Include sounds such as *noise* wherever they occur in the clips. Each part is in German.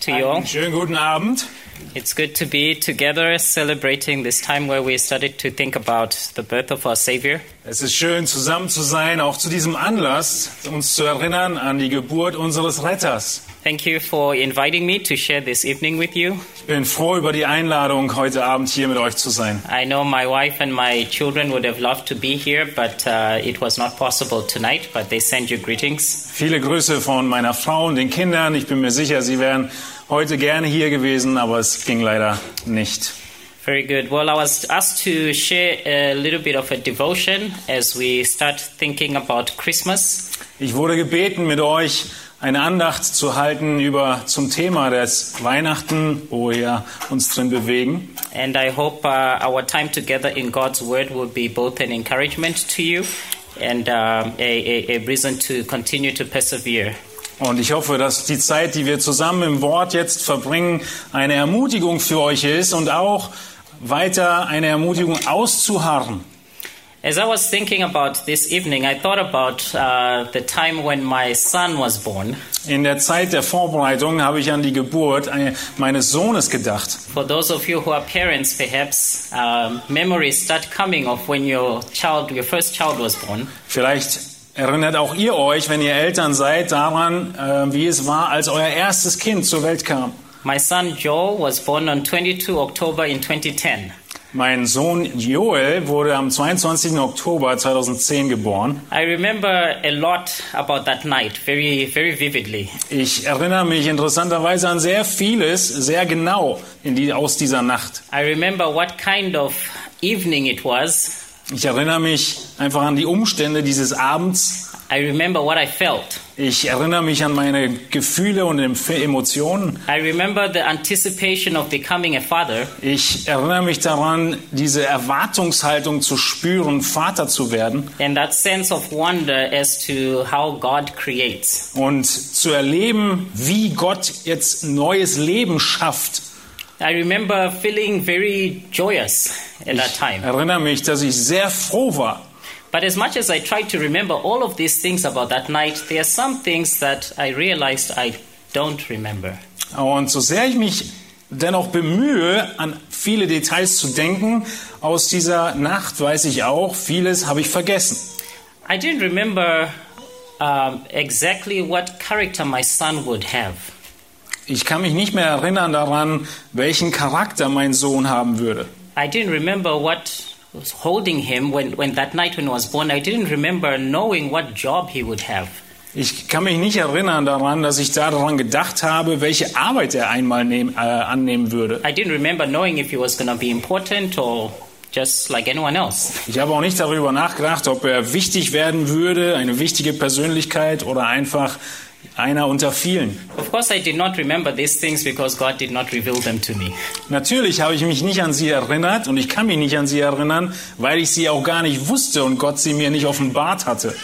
to you all. Schönen guten Abend. It's good to be together celebrating this time where we started to think about the birth of our Savior. Es ist schön, zusammen zu sein, auch zu diesem Anlass, uns zu erinnern an die Geburt unseres Retters. Thank you for inviting me to share this evening with you. Ich bin froh über die Einladung, heute Abend hier mit euch zu sein. I know my wife and my children would have loved to be here, but uh, it was not possible tonight, but they send you greetings. Viele Grüße von meiner Frau und den Kindern. Ich bin mir sicher, sie wären heute gerne hier gewesen, aber es ging leider nicht. Very good. Well, I was asked to share a little bit of a devotion as we start thinking about Christmas. Ich wurde gebeten, mit euch eine Andacht zu halten über zum Thema des Weihnachten, wo wir uns drin bewegen. And I hope uh, our time together in God's Word will be both an encouragement to you and a, a, a reason to continue to persevere. Und ich hoffe, dass die Zeit, die wir zusammen im Wort jetzt verbringen, eine Ermutigung für euch ist und auch weiter eine Ermutigung auszuharren. As I was thinking about this evening, I thought about uh, the time when my son was born. In der Zeit der Vorbereitung habe ich an die Geburt äh, meines Sohnes gedacht. For those of you who are parents, perhaps um, memories start coming of when your child, your first child, was born. Vielleicht erinnert auch ihr euch, wenn ihr Eltern seid, daran, äh, wie es war, als euer erstes Kind zur Welt kam. My son Joel was born on 22 October in 2010. Mein Sohn Joel wurde am 22. Oktober 2010 geboren. I remember a lot about that night, very, very vividly. Ich erinnere mich interessanterweise an sehr vieles, sehr genau die, aus dieser Nacht. I remember what kind of evening it was. Ich erinnere mich einfach an die Umstände dieses Abends. I remember what I felt. Ich erinnere mich an meine Gefühle und Emotionen. I remember the anticipation of becoming a father. Ich erinnere mich daran, diese Erwartungshaltung zu spüren, Vater zu werden and that sense of wonder as to how God creates. und zu erleben, wie Gott jetzt neues Leben schafft. I remember feeling very joyous at that Ich time. erinnere mich, dass ich sehr froh war. But as much as I tried to remember all of these things about that night, there are some things that I realized I don't remember. Und so sehr ich mich dennoch bemühe, an viele Details zu denken, aus dieser Nacht weiß ich auch, vieles habe ich vergessen. I didn't remember um, exactly what character my son would have. Ich kann mich nicht mehr erinnern daran, welchen Charakter mein Sohn haben würde. I didn't remember what was holding him when, when that night when he was born. I didn't remember knowing what job he would have. Ich kann mich nicht erinnern daran, dass ich daran gedacht habe, welche Arbeit er einmal nehm, äh, annehmen würde. I didn't remember knowing if he was going to be important or just like anyone else. Ich habe auch nicht darüber nachgedacht, ob er wichtig werden würde, eine wichtige Persönlichkeit oder einfach einer unter vielen. Of course, I did not remember these things because God did not reveal them to me. Natürlich habe ich mich nicht an sie erinnert und ich kann mich nicht an sie erinnern, weil ich sie auch gar nicht wusste und Gott sie mir nicht offenbart hatte.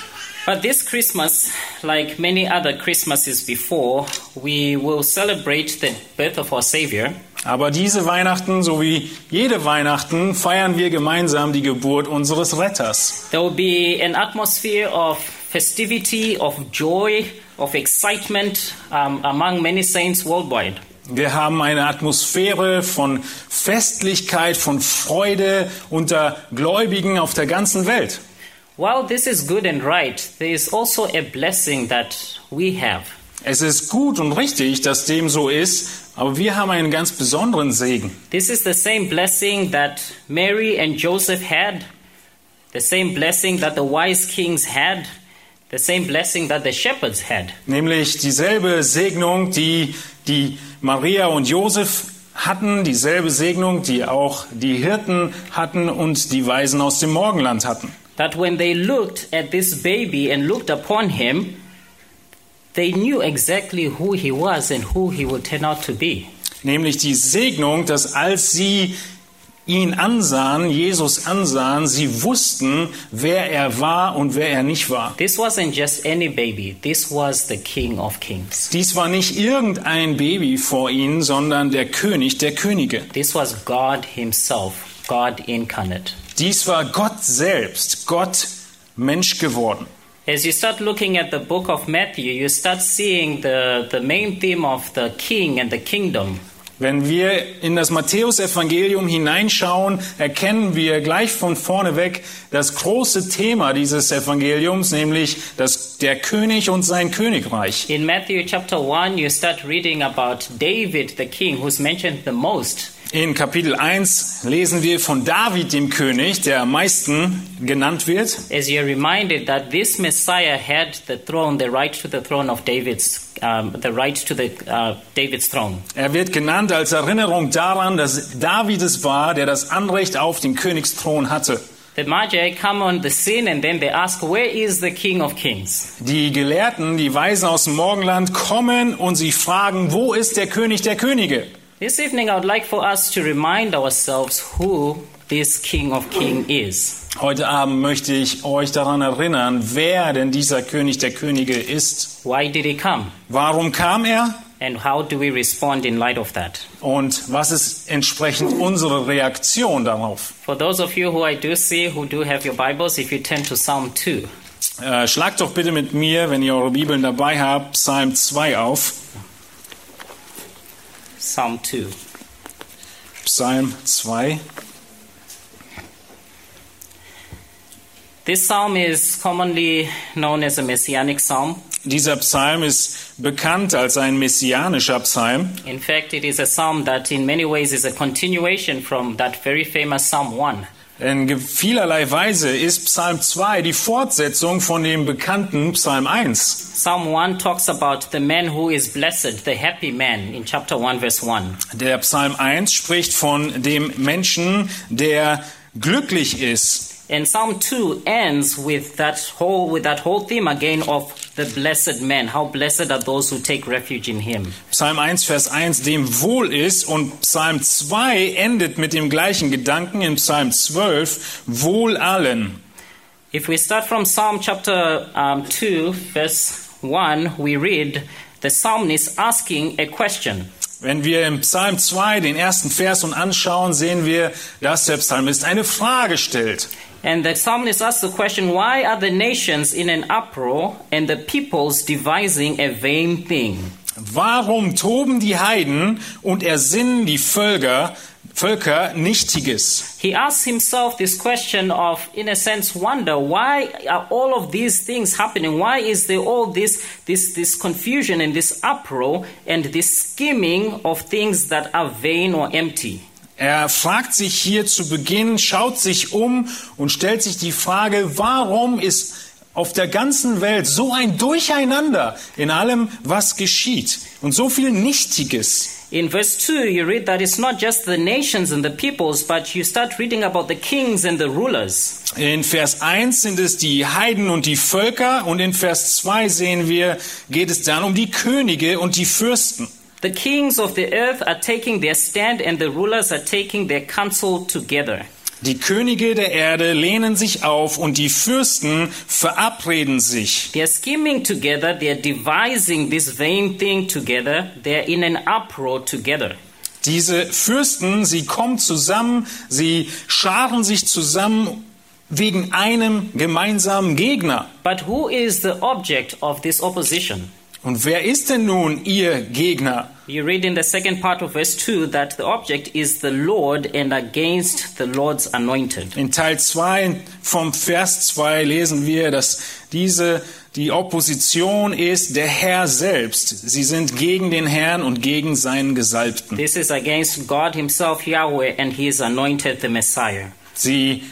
But this Christmas, like many other Christmases before, we will celebrate the birth of our Savior. Aber diese Weihnachten, so wie jede Weihnachten, feiern wir gemeinsam die Geburt unseres Retters. There will be an atmosphere of festivity, of joy, of excitement um, among many saints worldwide. Wir haben eine Atmosphäre von Festlichkeit, von Freude unter Gläubigen auf der ganzen Welt. While this is good and right, there is also a blessing that we have. Es ist gut und richtig, dass dem so ist, aber wir haben einen ganz besonderen Segen. This is the same blessing that Mary and Joseph had, the same blessing that the wise kings had, the same blessing that the shepherds had. Nämlich dieselbe Segnung, die die Maria und Josef hatten, dieselbe Segnung, die auch die Hirten hatten und die Weisen aus dem Morgenland hatten. That when they looked at this baby and looked upon him, they knew exactly who he was and who he would turn out to be. Nämlich die Segnung, dass als sie ihn ansahen, Jesus ansahen, sie wussten, wer er war und wer er nicht war. This wasn't just any baby, this was the King of Kings. Dies war nicht irgendein Baby vor ihnen, sondern der König der Könige. This was God Himself, God incarnate. Dies war Gott selbst, Gott Mensch geworden. As you start looking at the book of Matthew, you start seeing the, the main theme of the king and the kingdom. Wenn wir in das Matthäusevangelium hineinschauen, erkennen wir gleich von vorne weg das große Thema dieses Evangeliums, nämlich das, der König und sein Königreich. In Matthew chapter 1, you start reading about David, the king, who's mentioned the most. In Kapitel 1 lesen wir von David, dem König, der am meisten genannt wird. As you're reminded that this Messiah had the throne, the right to the throne of David's, um, the right to the uh, David's throne. Er wird genannt als Erinnerung daran, dass David es war, der das Anrecht auf den Königsthron hatte. The Magi come on the scene and then they ask, Where is the King of Kings? Die Gelehrten, die Weisen aus dem Morgenland kommen und sie fragen, wo ist der König der Könige? This evening, I would like for us to remind ourselves who this King of Kings is. Heute Abend möchte ich euch daran erinnern, wer denn dieser König der Könige ist. Why did he come? Warum kam er? And how do we respond in light of that? Und was ist entsprechend unsere Reaktion darauf? For those of you who I do see who do have your Bibles, if you turn to Psalm 2. Äh, schlagt doch bitte mit mir, wenn ihr eure Bibeln dabei habt, Psalm 2 auf. Psalm 2. Psalm 2. This psalm is commonly known as a messianic psalm. Dieser Psalm ist bekannt als ein messianischer Psalm. In fact, it is a psalm that in many ways is a continuation from that very famous Psalm 1. In vielerlei Weise ist Psalm 2 die Fortsetzung von dem bekannten Psalm 1. Psalm 1 talks about the man who is blessed, the happy man, in chapter 1, verse 1. Der Psalm 1 spricht von dem Menschen, der glücklich ist. And Psalm 2 ends with that whole with that whole theme again of the blessed man. How blessed are those who take refuge in him. Psalm 1, Vers 1, dem wohl ist. Und Psalm 2 endet mit dem gleichen Gedanken in Psalm 12, wohl allen. If we start from Psalm chapter um, 2, verse 1, we read the psalmist asking a question. Wenn wir im Psalm 2 den ersten Vers und anschauen, sehen wir, dass der Psalmist eine Frage stellt. And the psalmist asks the question, Why are the nations in an uproar and the peoples devising a vain thing? Warum toben die Heiden und ersinnen die Völker, Völker Nichtiges? He asks himself this question of, in a sense, wonder why are all of these things happening? Why is there all this, this, this confusion and this uproar and this scheming of things that are vain or empty? Er fragt sich hier zu Beginn, schaut sich um und stellt sich die Frage, warum ist auf der ganzen Welt so ein Durcheinander in allem, was geschieht und so viel Nichtiges. In verse 2, you read that it's not just the nations and the peoples, but you start reading about the kings and the rulers. In Vers 1 sind es die Heiden und die Völker und in Vers 2 sehen wir, geht es dann um die Könige und die Fürsten. The kings of the earth are taking their stand and the rulers are taking their counsel together. Die Könige der Erde lehnen sich auf und die Fürsten verabreden sich. They're scheming together, they're devising this vain thing together, they're in an uproar together. Diese Fürsten, sie kommen zusammen, sie scharen sich zusammen wegen einem gemeinsamen Gegner. But who is the object of this opposition? Und wer ist denn nun ihr Gegner? You read in the second part of verse 2 that the object is the Lord and against the Lord's anointed. In Teil 2 vom Vers 2 lesen wir, dass diese die Opposition ist der Herr selbst. Sie sind gegen den Herrn und gegen seinen Gesalbten. This is against God Himself, Yahweh, and His anointed, the Messiah. Sie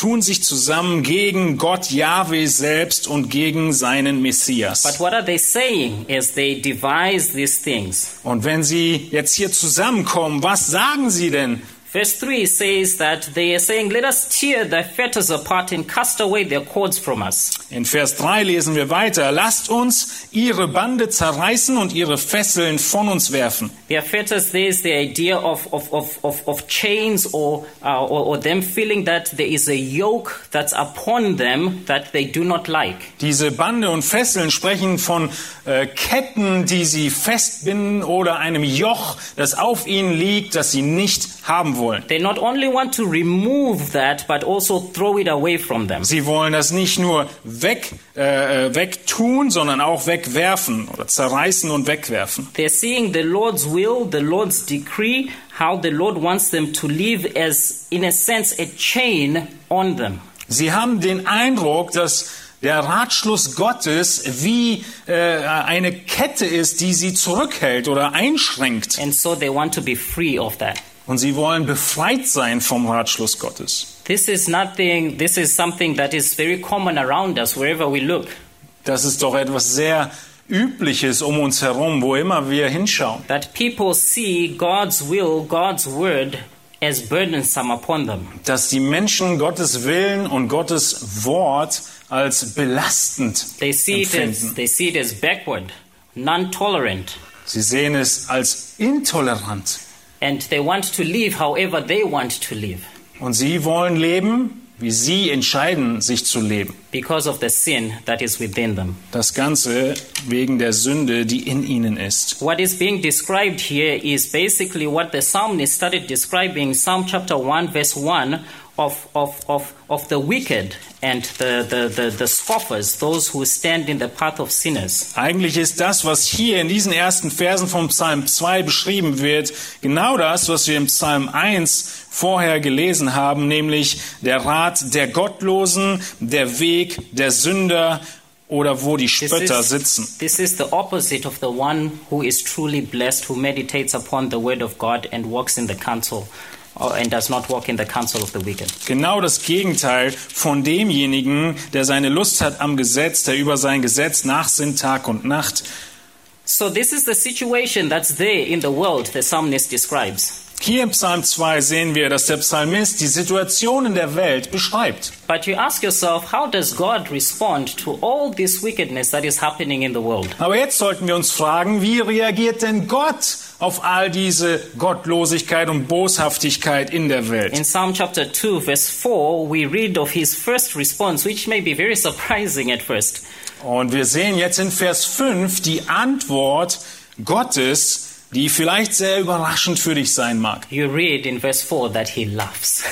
tun sich zusammen gegen Gott Yahweh selbst und gegen seinen Messias. But what are they saying as they devise these things? Und wenn sie jetzt hier zusammenkommen, was sagen sie denn? Verse 3 says that they are saying, Let us tear their fetters apart and cast away their cords from us. In Vers 3 lesen wir weiter. Lasst uns ihre Bande zerreißen und ihre Fesseln von uns werfen. Their fetters, there's the idea of, of, of, of, of chains or, uh, or, or them feeling that there is a yoke that's upon them that they do not like. Diese Bande und Fesseln sprechen von äh, Ketten, die sie festbinden oder einem Joch, das auf ihnen liegt, das sie nicht haben wollen. They not only want to remove that, but also throw it away from them. Sie wollen das nicht nur weg, äh, wegtun, sondern auch wegwerfen oder zerreißen und wegwerfen. They're seeing the Lord's will, the Lord's decree, how the Lord wants them to live as, in a sense, a chain on them. Sie haben den Eindruck, dass der Ratschluss Gottes wie äh, eine Kette ist, die sie zurückhält oder einschränkt. And so they want to be free of that. Und sie wollen befreit sein vom Ratschluss Gottes. This is nothing, this is something that is very common around us wherever we look. Das ist doch etwas sehr Übliches um uns herum, wo immer wir hinschauen. That people see God's will, God's word as burdensome upon them. Dass die Menschen Gottes Willen und Gottes Wort als belastend They see it as, empfinden. they see it as backward, non-tolerant, Sie sehen es als intolerant. And they want to live however they want to live Und sie wollen leben, wie sie entscheiden, sich zu leben. because of the sin that is within them. Das Ganze wegen der Sünde, die in ihnen ist. What is being described here is basically what the psalmist started describing, Psalm chapter 1, verse 1, of, of, of, of the wicked and the, the, the, the scoffers, those who stand in the path of sinners. Eigentlich ist das, was hier in diesen ersten Versen vom Psalm 2 beschrieben wird, genau das, was wir im Psalm 1 vorher gelesen haben, nämlich der Rat der Gottlosen, der Weg der Sünder oder wo die This Spötter is, sitzen. this is the opposite of the one who is truly blessed, who meditates upon the word of God and walks in the counsel, and does not walk in the counsel of the wicked. Genau das Gegenteil von demjenigen, der seine Lust hat am Gesetz, der über sein Gesetz nachsinnt Tag und Nacht. So, this is the situation that's there in the world the psalmist describes. Hier im Psalm 2 sehen wir, dass der Psalmist die Situation in der Welt beschreibt. But you ask yourself, how does God respond to all this wickedness that is happening in the world? Aber jetzt sollten wir uns fragen, wie reagiert denn Gott auf all diese Gottlosigkeit und Boshaftigkeit in der Welt? In Psalm chapter 2, verse 4, we read of his first response, which may be very surprising at first. Und wir sehen jetzt in Vers 5 die Antwort Gottes, die vielleicht sehr überraschend für dich sein mag. You read in verse 4 that he laughs.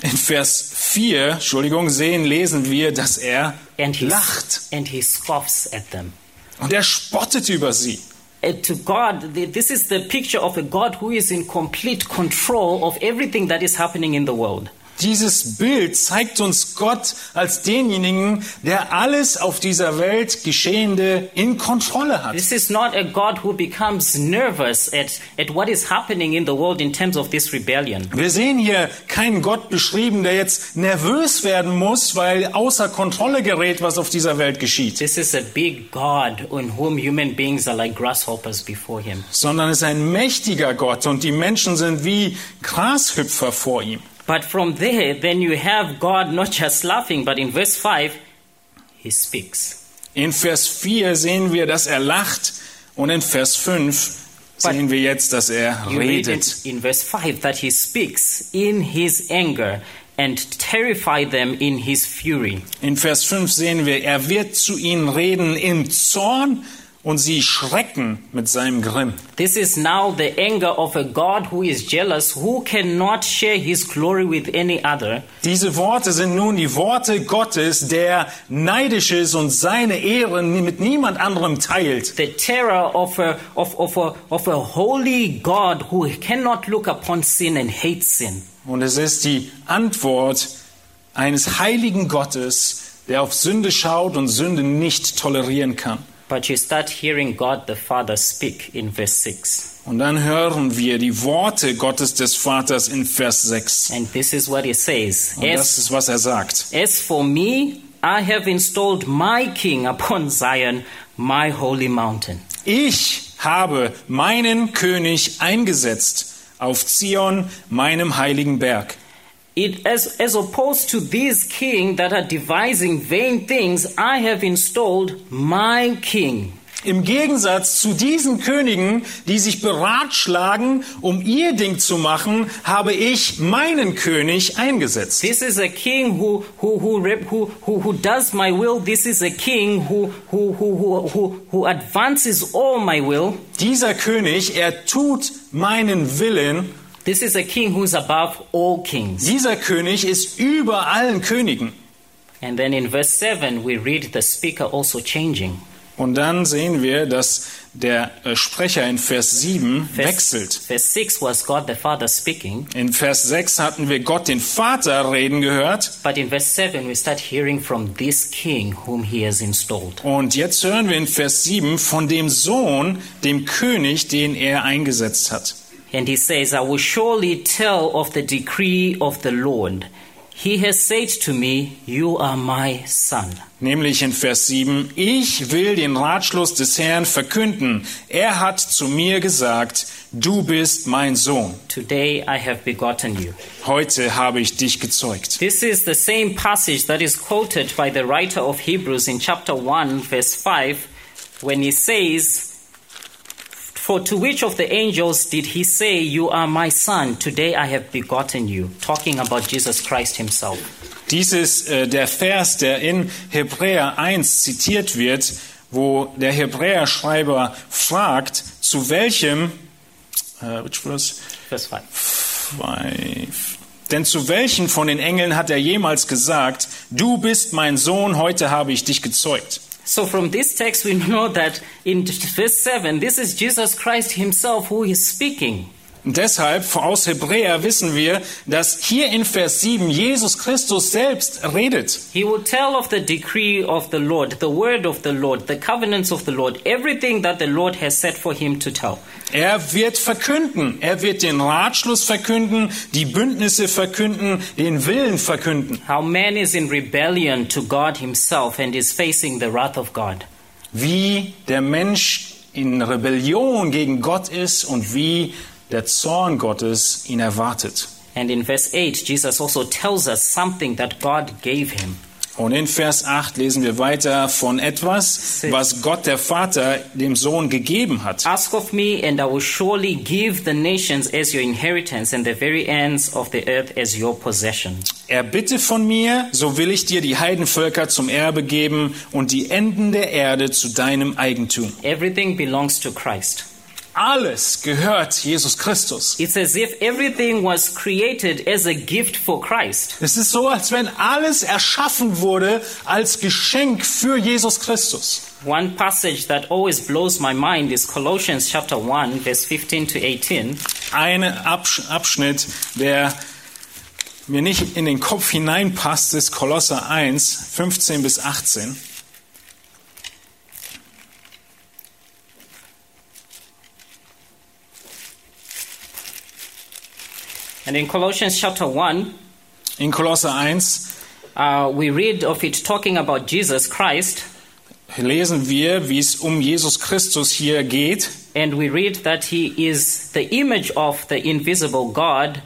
In Vers 4, Entschuldigung, sehen, lesen wir, dass er And he, lacht and he scoffs at them. und er spottet über sie. And to God, th- this is the picture of a God who is in complete control of everything that is happening in the world. Dieses Bild zeigt uns Gott als denjenigen, der alles auf dieser Welt Geschehende in Kontrolle hat. This is not a God who becomes nervous at, at what is happening in the world in terms of this rebellion. Wir sehen hier keinen Gott beschrieben, der jetzt nervös werden muss, weil außer Kontrolle gerät, was auf dieser Welt geschieht, This is a big God in whom human beings are like grasshoppers before him. sondern es ist ein mächtiger Gott und die Menschen sind wie Grashüpfer vor ihm. But from there, then you have God not just laughing, but in verse 5, he speaks. In Vers 4 sehen wir, dass er lacht und in Vers 5 sehen wir jetzt, dass er redet. in verse 5 that he speaks in his anger and terrify them in his fury. In Vers 5 sehen wir, er wird zu ihnen reden im Zorn und sie schrecken mit seinem Grimm. This is now the anger of a God who is jealous, who cannot share his glory with any other. Diese Worte sind nun die Worte Gottes, der neidisch ist und seine Ehre mit niemand anderem teilt. The terror of a, of, of, a, of a holy God who cannot look upon sin and hates sin. Und es ist die Antwort eines heiligen Gottes, der auf Sünde schaut und Sünde nicht tolerieren kann. But you start hearing God the Father speak in verse 6. Und dann hören wir die Worte Gottes des Vaters in Vers 6. And this is what he says. Und As, das ist, was er sagt. as for me, I have installed my king upon *laughs* Zion, my holy mountain. Ich habe meinen König eingesetzt auf Zion, meinem heiligen Berg. It, as, as opposed to these king that are devising vain things, I have installed my king. Im Gegensatz zu diesen Königen, die sich beratschlagen, um ihr Ding zu machen, habe ich meinen König eingesetzt. This is a king who, who, who, who, who, who does my will. This is a king who, who, who, who, who advances all my will. Dieser König, er tut meinen Willen. This is a king who's above all kings. Dieser König ist über allen Königen. And then in verse 7, we read the speaker also changing. Und dann sehen wir, dass der äh, Sprecher in Vers 7 Verse, wechselt. verse 6 was God the Father speaking, In Vers 6 hatten wir Gott den Vater reden gehört. but in verse 7 we start hearing from this king whom he has installed. Und jetzt hören wir in Vers 7 von dem Sohn, dem König, den er eingesetzt hat. And he says, I will surely tell of the decree of the Lord. He has said to me, You are my son. Nämlich in Vers 7, ich will den Ratschluss des Herrn verkünden. Er hat zu mir gesagt, du bist mein Sohn. Today I have begotten you. Heute habe ich dich gezeugt. This is the same passage that is quoted by the writer of Hebrews in chapter 1, verse 5, when he says, For to which of the angels did he say, You are my son, today I have begotten you? Talking about Jesus Christ himself. Dies ist äh, der Vers, der in Hebräer 1 zitiert wird, wo der Hebräerschreiber fragt, zu welchem, äh, which verse? Verse 5. Five. Denn zu welchen von den Engeln hat er jemals gesagt, du bist mein Sohn, heute habe ich dich gezeugt? So from this text, we *laughs* know that in verse 7, this is Jesus Christ himself who is speaking. Deshalb, aus Hebräer wissen wir, dass hier in Vers 7 Jesus Christus selbst redet. He will tell of the decree of the Lord, the word of the Lord, the covenants of the Lord, everything that the Lord has set for him to tell. Er wird verkünden, er wird den Ratschluss verkünden, die Bündnisse verkünden, den Willen verkünden. How man is in rebellion to God himself and is facing the wrath of God. Wie der Mensch in Rebellion gegen Gott ist und wie der Zorn Gottes ihn erwartet. And in verse 8, Jesus also tells us something that God gave him. Und in Vers 8 lesen wir weiter von etwas, was Gott der Vater dem Sohn gegeben hat. Ask of me, and I will surely give the nations as your inheritance and the very ends of the earth as your possession. Erbitte von mir, so will ich dir die Heidenvölker zum Erbe geben und die Enden der Erde zu deinem Eigentum. Everything belongs to Christ. Alles gehört Jesus Christus. It's as if everything was created as a gift for Christ. Es ist so, als wenn alles erschaffen wurde als Geschenk für Jesus Christus. One passage that always blows my mind is Colossians chapter 1 verse 15 to 18. Ein Absch Abschnitt, der mir nicht in den Kopf hineinpasst, ist Kolosser 1, 15 bis 18. And in Colossians chapter 1, In Kolosser 1 uh, we read of it talking about Jesus Christ, lesen wir, wie es um Jesus Christus hier geht. and we read that he is the image of the invisible God,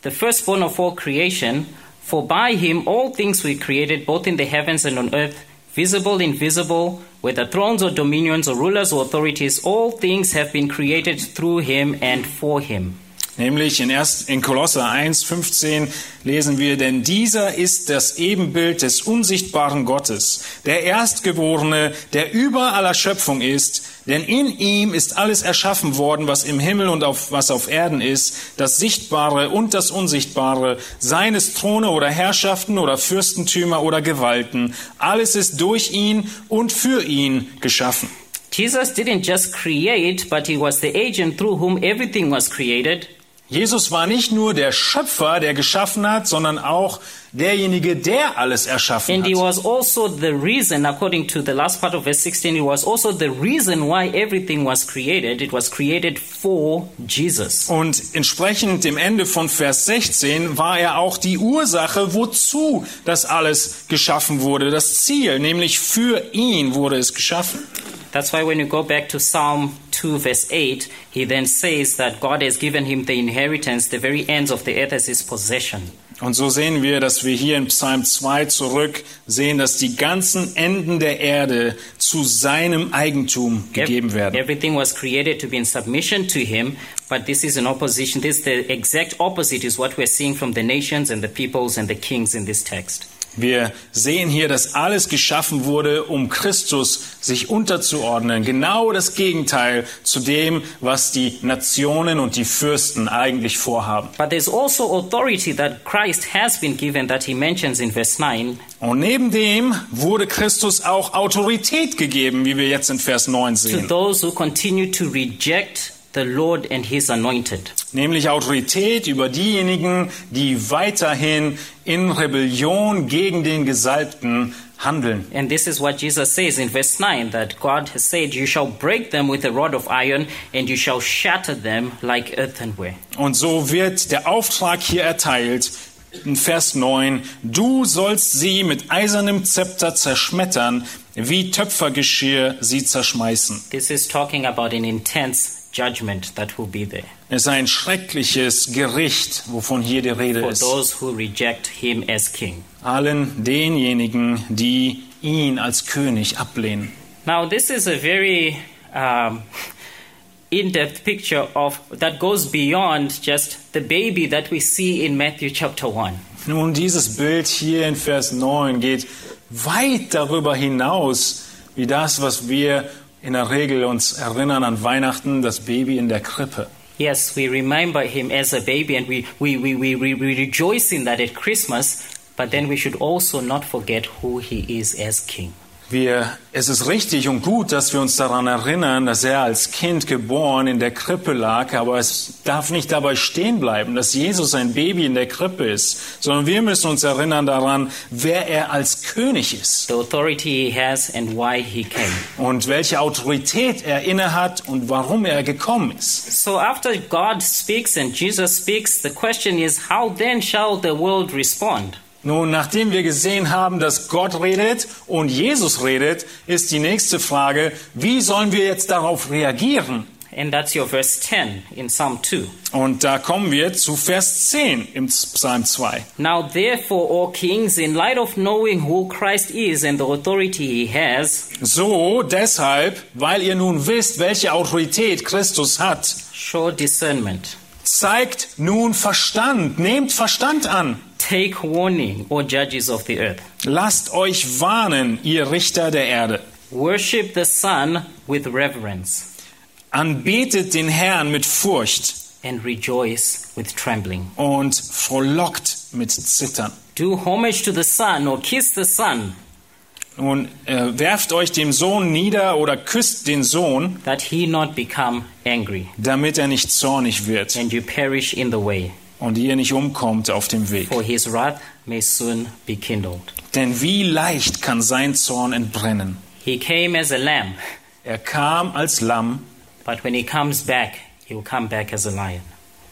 the firstborn of all creation. For by him all things were created, both in the heavens and on earth, visible, invisible, whether thrones or dominions or rulers or authorities, all things have been created through him and for him. Nämlich in, erst, in Kolosser 1, 15 lesen wir, denn dieser ist das Ebenbild des unsichtbaren Gottes, der Erstgeborene, der über aller Schöpfung ist, denn in ihm ist alles erschaffen worden, was im Himmel und auf, was auf Erden ist, das Sichtbare und das Unsichtbare, seines Throne oder Herrschaften oder Fürstentümer oder Gewalten. Alles ist durch ihn und für ihn geschaffen. Jesus didn't just create, but he was the agent through whom everything was created. Jesus war nicht nur der Schöpfer, der geschaffen hat, sondern auch derjenige, der alles erschaffen And he hat. was also the reason, according to the last part of verse 16, he was also the reason why everything was created. It was created for Jesus. Und entsprechend dem Ende von Vers 16 war er auch die Ursache, wozu das alles geschaffen wurde. Das Ziel, nämlich für ihn wurde es geschaffen. That's why when you go back to Psalm 2, verse 8, he then says that God has given him the inheritance, the very ends of the earth as his possession. Und so sehen wir, dass wir hier in Psalm 2 zurück sehen, dass die ganzen Enden der Erde zu seinem Eigentum gegeben werden. Everything was created to be in submission to him, but this is in opposition. This the exact opposite is what we're seeing from the nations and the peoples and the kings in this text. Wir sehen hier, dass alles geschaffen wurde, um Christus sich unterzuordnen. Genau das Gegenteil zu dem, was die Nationen und die Fürsten eigentlich vorhaben. Also authority that Christ has been given that he mentions in verse 9. Und neben dem wurde Christus auch Autorität gegeben, wie wir jetzt in Vers 9 To sehen. those who continue to reject the Lord and his anointed. Nämlich Autorität über diejenigen, die weiterhin in Rebellion gegen den Gesalbten handeln. And this is what Jesus says in verse 9 that God has said, You shall break them with a rod of iron, and you shall shatter them like earthenware. Und so wird der Auftrag hier erteilt in Vers 9, du sollst sie mit eisernem Zepter zerschmettern, wie Töpfergeschirr sie zerschmeißen. This is talking about an intense judgment that will be there Es ist ein schreckliches Gericht, wovon hier die Rede for ist. those who reject him as king. Allen denjenigen, die ihn als König ablehnen. Now, this is a very um, in-depth picture of that goes beyond just the baby that we see in Matthew chapter 1. Nun, dieses Bild hier in Vers 9 geht weit darüber hinaus, wie das, was wir in der Regel uns erinnern an Weihnachten, das Baby in der Krippe. Yes, we remember him as a baby and we, we, we, we, we rejoice in that at Christmas, but then we should also not forget who he is as king. Wir, es ist richtig und gut, dass wir uns daran erinnern, dass er als Kind geboren in der Krippe lag, aber es darf nicht dabei stehen bleiben, dass Jesus ein Baby in der Krippe ist, sondern wir müssen uns erinnern daran, wer er als König ist The authority he has and why he came. und welche Autorität er innehat und warum er gekommen ist. So after God speaks and Jesus speaks, the question is how then shall the world respond? Nun, nachdem wir gesehen haben, dass Gott redet und Jesus redet, ist die nächste Frage, wie sollen wir jetzt darauf reagieren? And that's your verse 10 in Psalm 2. Und da kommen wir zu Vers 10 im Psalm 2. Now, therefore, O kings, in light of knowing who Christ is and the authority he has, So, deshalb, weil ihr nun wisst, welche Autorität Christus hat, show discernment. Zeigt nun Verstand, nehmt Verstand an. Take warning, O judges of the earth. Lasst euch warnen, ihr Richter der Erde. Worship the Son with reverence Anbetet den Herrn mit Furcht and rejoice with trembling. und frohlockt mit Zittern. Do homage to the Son or kiss the Son, Nun, äh, werft euch dem Sohn nieder oder küsst den Sohn, that he not become angry damit er nicht zornig wird and you perish in the way, und ihr nicht umkommt auf dem Weg. for his wrath may soon be kindled. Denn wie leicht kann sein Zorn entbrennen? He came as a lamb, Er kam als Lamm, but when he comes back, he will come back as a lion.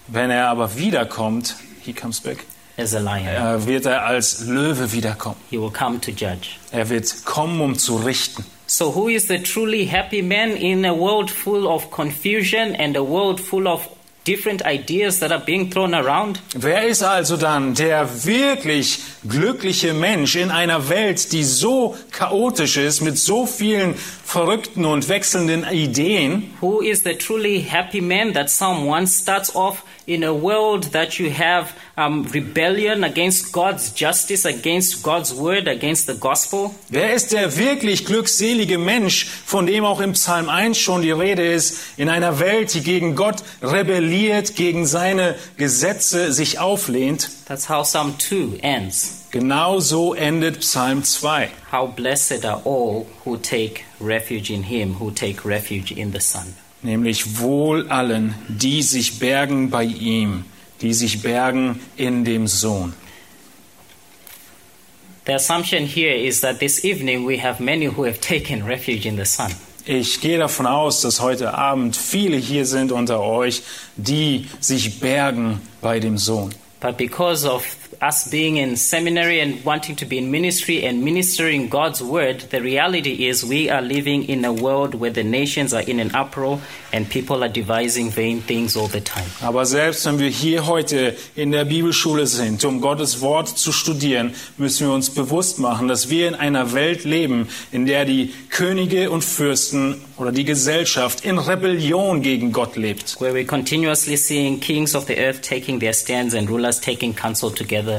wenn er aber wiederkommt, he comes back, As a lion. äh, wird er als Löwe wiederkommen. He will come to judge. Er wird kommen, um zu richten. So, who is the truly happy man in a world full of confusion and a world full of different ideas that are being thrown around? Wer ist also dann der wirklich glückliche Mensch in einer Welt, die so chaotisch ist, mit so vielen verrückten und wechselnden Ideen? Who is the truly happy man that 1 starts off in a world that you have um, rebellion against God's justice, against God's word, against the gospel? Wer ist der wirklich glückselige Mensch, von dem auch im Psalm 1 schon die Rede ist, in einer Welt, die gegen Gott rebelliert, gegen seine Gesetze sich auflehnt? That's how Psalm 2 ends. Genau so endet Psalm 2. How blessed are all who take refuge in him, who take refuge in the Son. Nämlich wohl allen, die sich bergen bei ihm, die sich bergen in dem Sohn. The assumption here is that this evening we have many who have taken refuge in the Son. Ich gehe davon aus, dass heute Abend viele hier sind unter euch, die sich bergen bei dem Sohn. But because of us being in seminary and wanting to be in ministry and ministering God's word, the reality is we are living in a world where the nations are in an uproar and people are devising vain things all the time. Aber selbst wenn wir hier heute in der Bibelschule sind, um Gottes Wort zu studieren, müssen wir uns bewusst machen, dass wir in einer Welt leben, in der die Könige und Fürsten oder die Gesellschaft in Rebellion gegen Gott lebt. Where we're continuously seeing kings of the earth taking their stands and rulers taking counsel together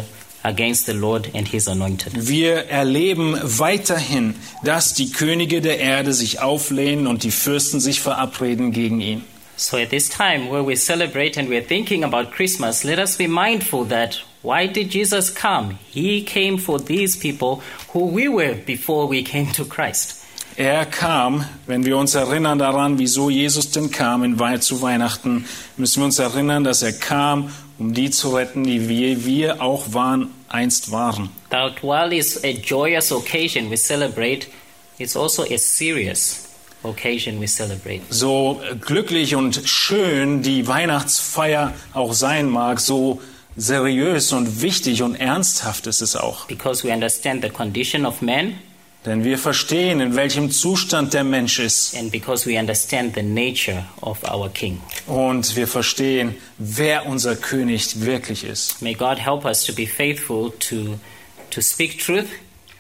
against the Lord and his anointed. Wir erleben weiterhin, dass die Könige der Erde sich auflehnen und die Fürsten sich verabreden gegen ihn. So at this time where we celebrate and we're thinking about Christmas, let us be mindful that why did Jesus come? He came for these people who we were before we came to Christ. Er kam, wenn wir uns erinnern daran, wieso Jesus denn kam in zu Weihnachten, müssen wir uns erinnern, dass er kam, um die zu retten, die wir, wir auch waren, einst waren. That while it's a joyous occasion we celebrate, it's also a serious occasion we celebrate. So glücklich und schön die Weihnachtsfeier auch sein mag, so seriös und wichtig und ernsthaft ist es auch. Because we understand the condition of man Denn wir verstehen, in welchem Zustand der Mensch ist. and because we understand the nature of our King. Und wir verstehen, wer unser König wirklich ist. May God help us to be faithful to, to speak truth,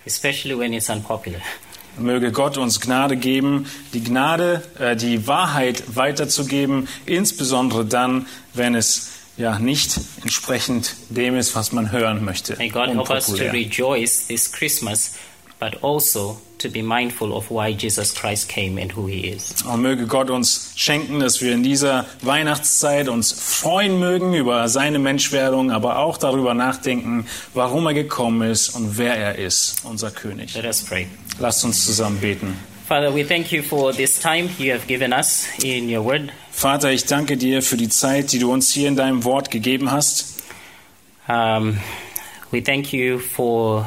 especially when it's unpopular. Möge Gott uns Gnade geben, die Gnade, äh, die Wahrheit weiterzugeben, insbesondere dann, wenn es ja nicht entsprechend dem ist, was man hören möchte. May God help us to rejoice this Christmas, but also to be mindful of why Jesus Christ came and who he is. Und möge Gott uns schenken, dass wir in dieser Weihnachtszeit uns freuen mögen über seine Menschwerdung, aber auch darüber nachdenken, warum er gekommen ist und wer er ist, unser König. Let us pray. Lasst uns zusammen beten. Father, we thank you for this time you have given us in your word. Vater, ich danke dir für die Zeit, die du uns hier in deinem Wort gegeben hast. Um, we thank you for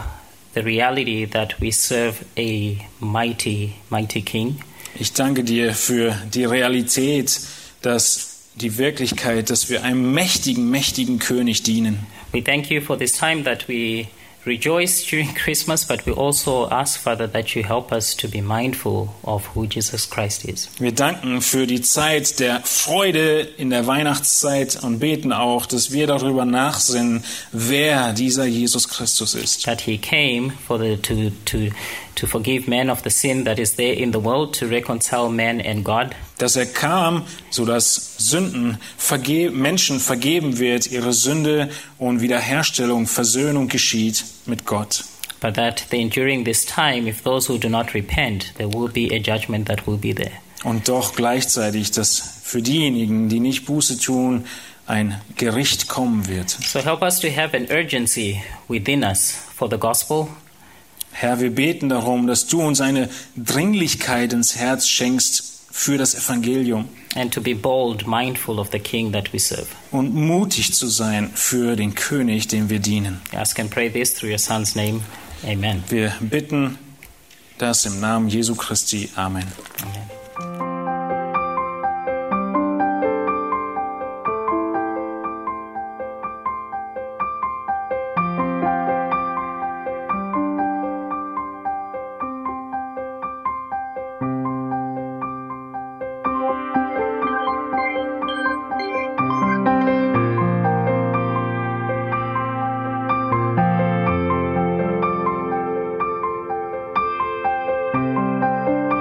the reality that we serve a mighty, mighty King. Ich danke dir für die Realität, dass die Wirklichkeit, dass wir einem mächtigen, mächtigen König dienen. We thank you for this time that we rejoice during *laughs* Christmas, but we also ask, Father, that you help us to be mindful of who Jesus Christ is. Wir danken für die Zeit der Freude in der Weihnachtszeit und beten auch, dass wir darüber nachsinnen, wer dieser Jesus Christus ist. That he came for the, to, to, to forgive men of the sin that is there in the world, to reconcile man and God. Dass er kam, sodass Sünden verge Menschen vergeben wird, ihre Sünde und Wiederherstellung, Versöhnung geschieht mit Gott. But that then during this time, if those who do not repent, there will be a judgment that will be there. Und doch gleichzeitig, dass für diejenigen, die nicht Buße tun, ein Gericht kommen wird. So help us to have an urgency within us for the gospel, Herr, wir beten darum, dass du uns eine Dringlichkeit ins Herz schenkst für das Evangelium and to be bold, mindful of the King that we serve. und mutig zu sein für den König, dem wir dienen. Ask and pray this through your Son's name. Amen. Wir bitten das im Namen Jesu Christi. Amen. Amen.